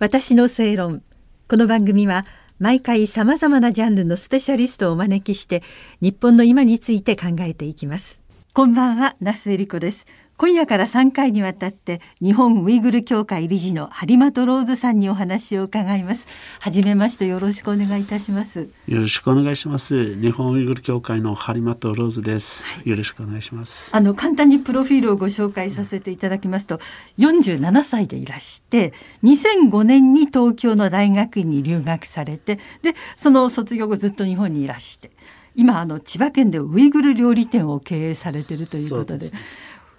私の正論。この番組は毎回さまざまなジャンルのスペシャリストをお招きして日本の今について考えていきます。こんばんは那須恵理子です。今夜から3回にわたって日本ウイグル協会理事の張本ローズさんにお話を伺います。はじめましてよろしくお願いいたします。よろしくお願いします。日本ウイグル協会の張本ローズです、はい、よろしくお願いします。あの簡単にプロフィールをご紹介させていただきますと47歳でいらして2005年に東京の大学院に留学されてでその卒業後ずっと日本にいらして今あの千葉県でウイグル料理店を経営されているということで。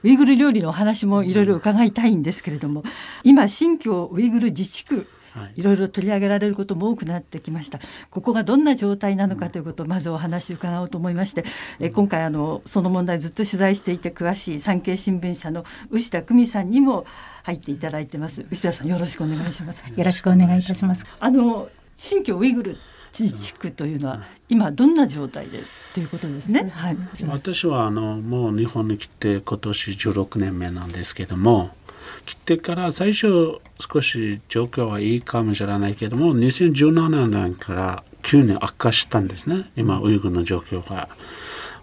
ウイグル料理のお話もいろいろ伺いたいんですけれども、今新疆ウイグル自治区い。ろいろ取り上げられることも多くなってきました。ここがどんな状態なのかということをまずお話を伺おうと思いまして、え今回あのその問題ずっと取材していて詳しい産経新聞社の牛田久美さんにも入っていただいてます。牛田さんよろしくお願いします。よろしくお願いいたします。あの新疆ウイグル自治区というのは今どんな状態でという。ことですね。はい、私はあのもう日本に来て今年16年目なんですけども来てから最初少し状況はいいかもしれないけども2017年から急に悪化したんですね。今ウイグルの状況が。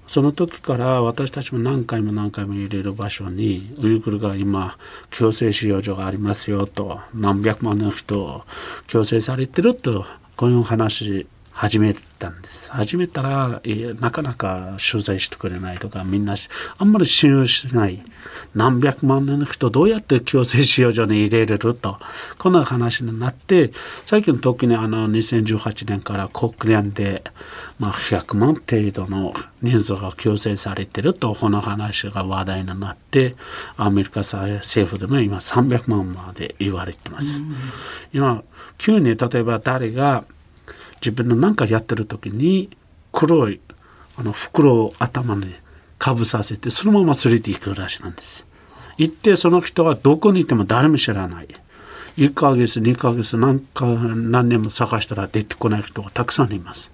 その時から私たちも何回も何回も入れる場所にウイグルが今強制収容所がありますよと何百万の人強制されてるとこういう話始めたんです。始めたら、なかなか取材してくれないとか、みんなあんまり信用しない。何百万人の人どうやって強制収容所に入れれると、こんな話になって、最近特にあの2018年から国連で、まあ、100万程度の人数が強制されてると、この話が話題になって、アメリカ政府でも今300万まで言われてます。今、急に例えば誰が自分の何かやってる時に黒いあの袋を頭にかぶさせてそのまま連れていくらしいなんです。行ってその人はどこにいても誰も知らない。1ヶ月2ヶ月何か何年も探したら出てこない人がたくさんいます。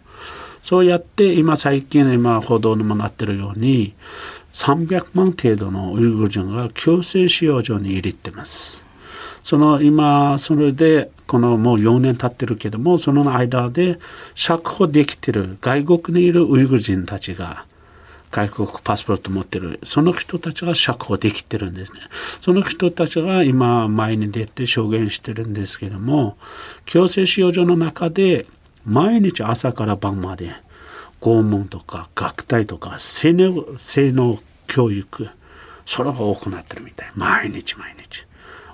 そうやって今最近今報道にもなってるように300万程度のウイグル人が強制収容所に入れてます。その今それでこのもう4年経ってるけどもその間で釈放できてる外国にいるウイグル人たちが外国パスポート持ってるその人たちが釈放できてるんですね。その人たちが今前に出て証言してるんですけども強制収容所の中で毎日朝から晩まで拷問とか学隊とか性能性能教育それが多くなってるみたい。毎日毎日。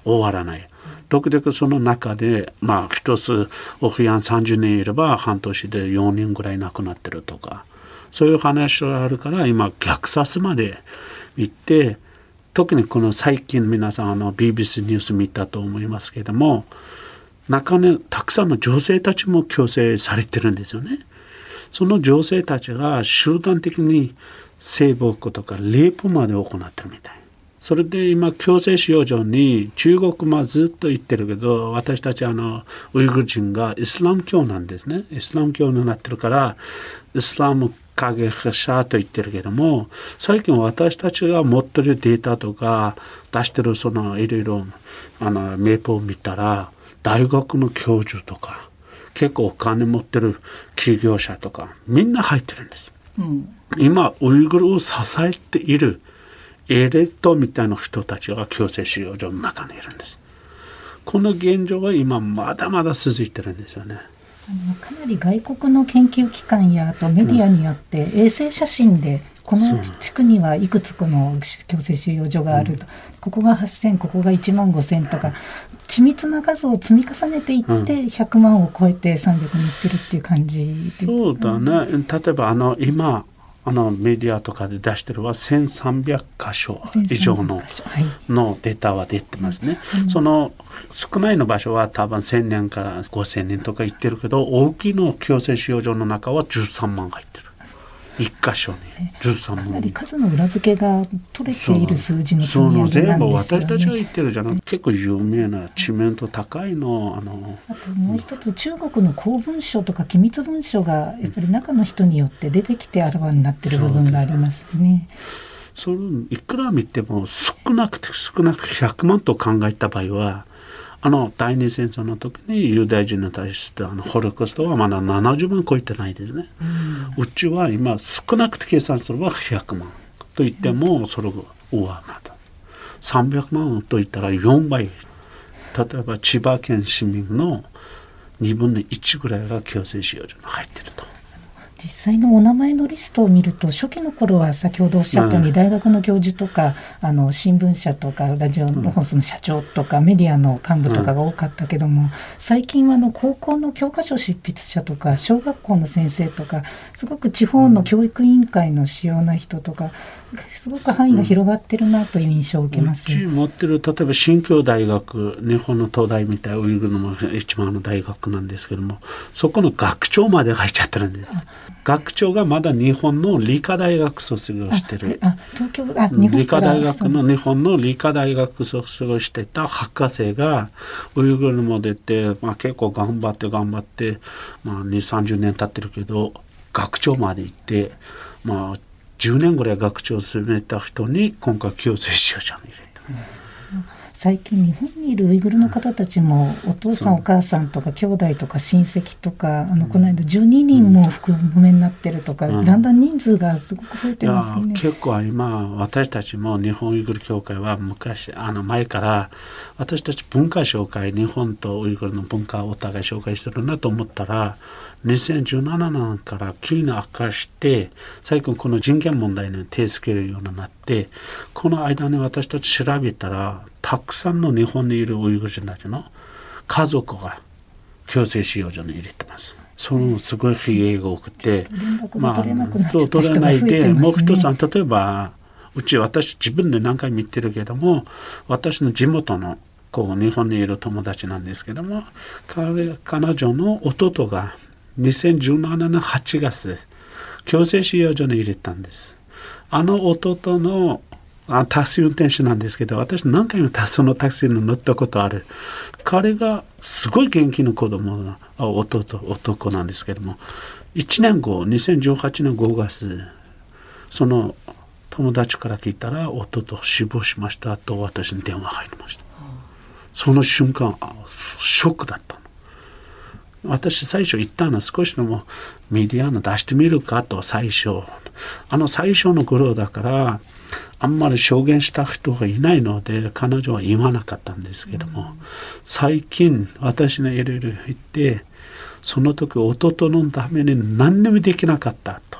終わらない。時々その中で、まあ、一つオフィアン30年いれば半年で4人ぐらい亡くなってるとかそういう話があるから今虐殺まで行って特にこの最近皆さんあの BBC ニュース見たと思いますけども中にたくさんの女性たちも強制されてるんですよね。その女性たちが集団的に性暴行とかレイプまで行ってるみたい。それで今強制収容所に中国もずっと言ってるけど私たちあのウイグル人がイスラム教なんですね。イスラム教になってるからイスラム影者と言ってるけども最近私たちが持ってるデータとか出してるそのいろいろあの名簿を見たら大学の教授とか結構お金持ってる企業者とかみんな入ってるんです、うん、今ウイグルを支えているエレットみたいな人たちが強制収容所の中にいるんです。この現状は今まだまだ続いてるんですよね。かなり外国の研究機関やあとメディアによって衛星写真でこの地区にはいくつこの強制収容所があると、うん、ここが8000ここが1万5000とか緻密な数を積み重ねていって100万を超えて300にいってるっていう感じそうだね。例えばあの今あのメディアとかで出してるは1300箇所以上の,、のデータは出てますね。その少ないの場所は多分1000年から5000年とか言ってるけど大きいの強制使用場の中は13万入ってる。一箇所に13万かなり数の裏付けが取れている数字の積み上げなんですよ、ね、全部私たちが言ってるじゃなく結構有名な知名度高いのあのあともう一つ中国の公文書とか機密文書がやっぱり中の人によって出てきてあらわになってる部分がありますね。そのいくら見ても少なくて少なくて100万と考えた場合はあの第二戦争の時にユダヤ人に対してあのホロコーストはまだ70万超えてないですね。うちは今少なくて計算すれば100万と言ってもそれが上回る。300万と言ったら4倍。例えば千葉県市民の2分の1ぐらいが強制使用所に入ってると。実際のお名前のリストを見ると初期の頃は先ほどおっしゃったように大学の教授とか、あの新聞社とかラジオの放送の社長とか、メディアの幹部とかが多かったけども、最近はあの高校の教科書執筆者とか小学校の先生とかすごく地方の教育委員会の主要な人とか、すごく範囲が広がってるなという印象を受けます。うち持ってる例えば新京大学日本の東大みたいウイグルのも一番の大学なんですけどもそこの学長まで入っちゃってるんです。学長がまだ日本の理科大学卒業してる。理科大学の日本の理科大学卒業してた博士がウイグルも出て、まあ、結構頑張って頑張って、まあ、2 3 0年経ってるけど学長まで行って、まあ、10年ぐらい学長を務めた人に今回強制使用者に入れた。うん最近日本にいるウイグルの方たちもお父さんお母さんとか兄弟とか親戚とかあのこの間12人も含めになってるとか、うん、だんだん人数がすごく増えてますね。結構今私たちも日本ウイグル協会は昔あの前から私たち文化紹介日本とウイグルの文化をお互い紹介してるなと思ったら2017年から急に悪化して最近この人権問題に手つけるようになってこの間に私たち調べたらたくさんの日本にいるウイグル人たちの家族が強制収容所に入れてます。そのすごい悲劇が多くて、まあ、そう取れないで、もう一つは例えばうち私自分で何回も言ってるけども私の地元のこう日本にいる友達なんですけども彼彼女の弟が2017年8月強制収容所に入れたんですあの弟のあタクシー運転手なんですけど私何回もそのタクシーに乗ったことある。彼がすごい元気な子供の弟男なんですけども。1年後2018年5月その友達から聞いたら弟死亡しましたと私に電話入りました。その瞬間ショックだった私最初言ったのは少しでもメディアの出してみるかと最初あの最初の頃だからあんまり証言した人がいないので彼女は言わなかったんですけども、最近私のいろいろ言ってその時弟のために何にもできなかったと。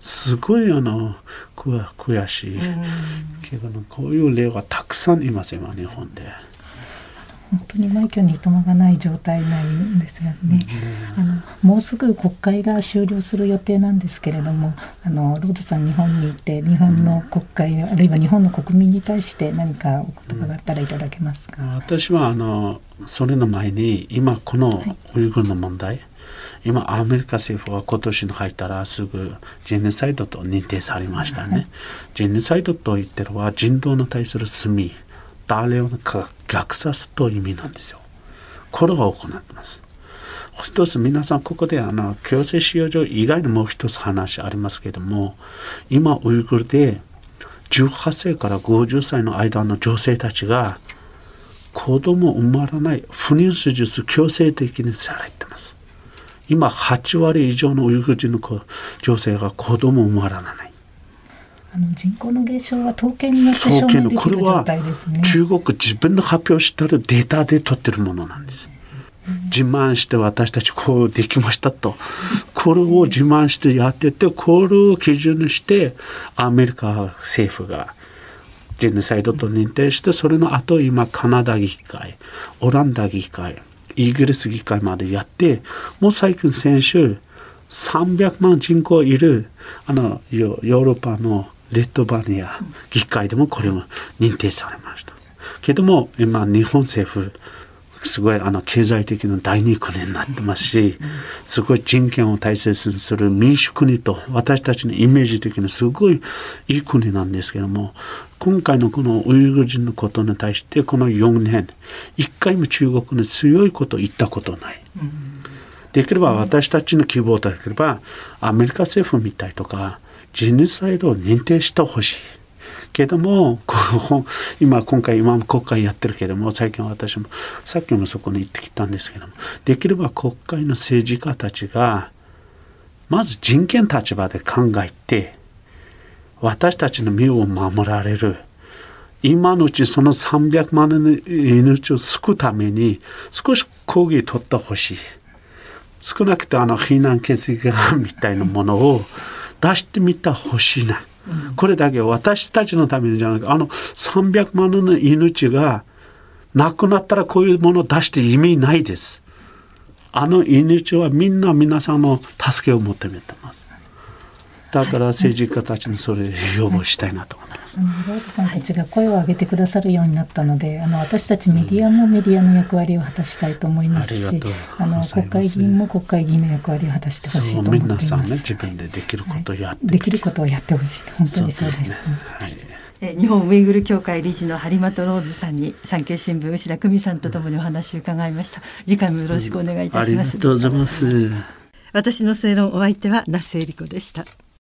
すごいあの悔しい。けどこういう例はたくさんいます今日本で。本当に枚挙にいとまがない状態なんですよね。あのもうすぐ国会が終了する予定なんですけれども、あのロードさん日本にいて日本の国会、あるいは日本の国民に対して何かお言葉があったらいただけますか？私はあのそれの前に今このウイグルの問題、はい今アメリカ政府は今年に入ったらすぐジェネサイドと認定されましたね。はい、ジェネサイドと言ってるのは人道に対する罪誰を虐殺という意味なんですよ。これを行ってます。一つ皆さんここであの強制使用所以外にもう一つ話ありますけれども今ウイグルで18歳から50歳の間の女性たちが子供生まれない不妊手術強制的にされてます今8割以上のウイグル人の女性が子供生まれないあの人口の減少は統計によって証明できる状態ですね。中国自分の発表したデータで取ってるものなんです。自慢して私たちこうできましたとこれを自慢してやっててこれを基準にしてアメリカ政府がジェネサイドと認定してそれの後今カナダ議会オランダ議会イギリス議会までやってもう最近先週300万人口いるあのヨーロッパのレッドバニア議会でもこれも認定されました。けども今日本政府すごいあの経済的な第二国になってますしすごい人権を大切にする民主国と私たちのイメージ的にすごいいい国なんですけども今回のこのウイグル人のことに対してこの4年一回も中国に強いことを言ったことない。できれば私たちの希望であればアメリカ政府みたいとかジェノサイドを認定してほしいけども今今回今も国会やってるけども最近私もさっきもそこに行ってきたんですけどもできれば国会の政治家たちがまず人権立場で考えて私たちの身を守られる。今のうちその300万人の命を救うために少し抗議を取ってほしい。少なくともあの避難決議案みたいなものを出してみてほしいな。これだけ私たちのためにじゃなくあの300万の命が亡くなったらこういうものを出して意味ないです。あの命はみんな皆さんの助けを求めてます。だから政治家たちにそれを要望したいなと思います。ローズさんたちが声を上げてくださるようになったので、あの私たちメディアもメディアの役割を果たしたいと思いますし、あの国会議員も国会議員の役割を果たしてほしいと思っています。皆さんね自分でできることをやって、はい、できることをやってほしい。本当にそうです。ですね、はい。日本ウイグル協会理事の張本ローズさんに産経新聞牛田久美さんとともにお話を伺いました。次回もよろしくお願いいたします、うん、ありがとうございます。私の正論お相手は那須恵理子でした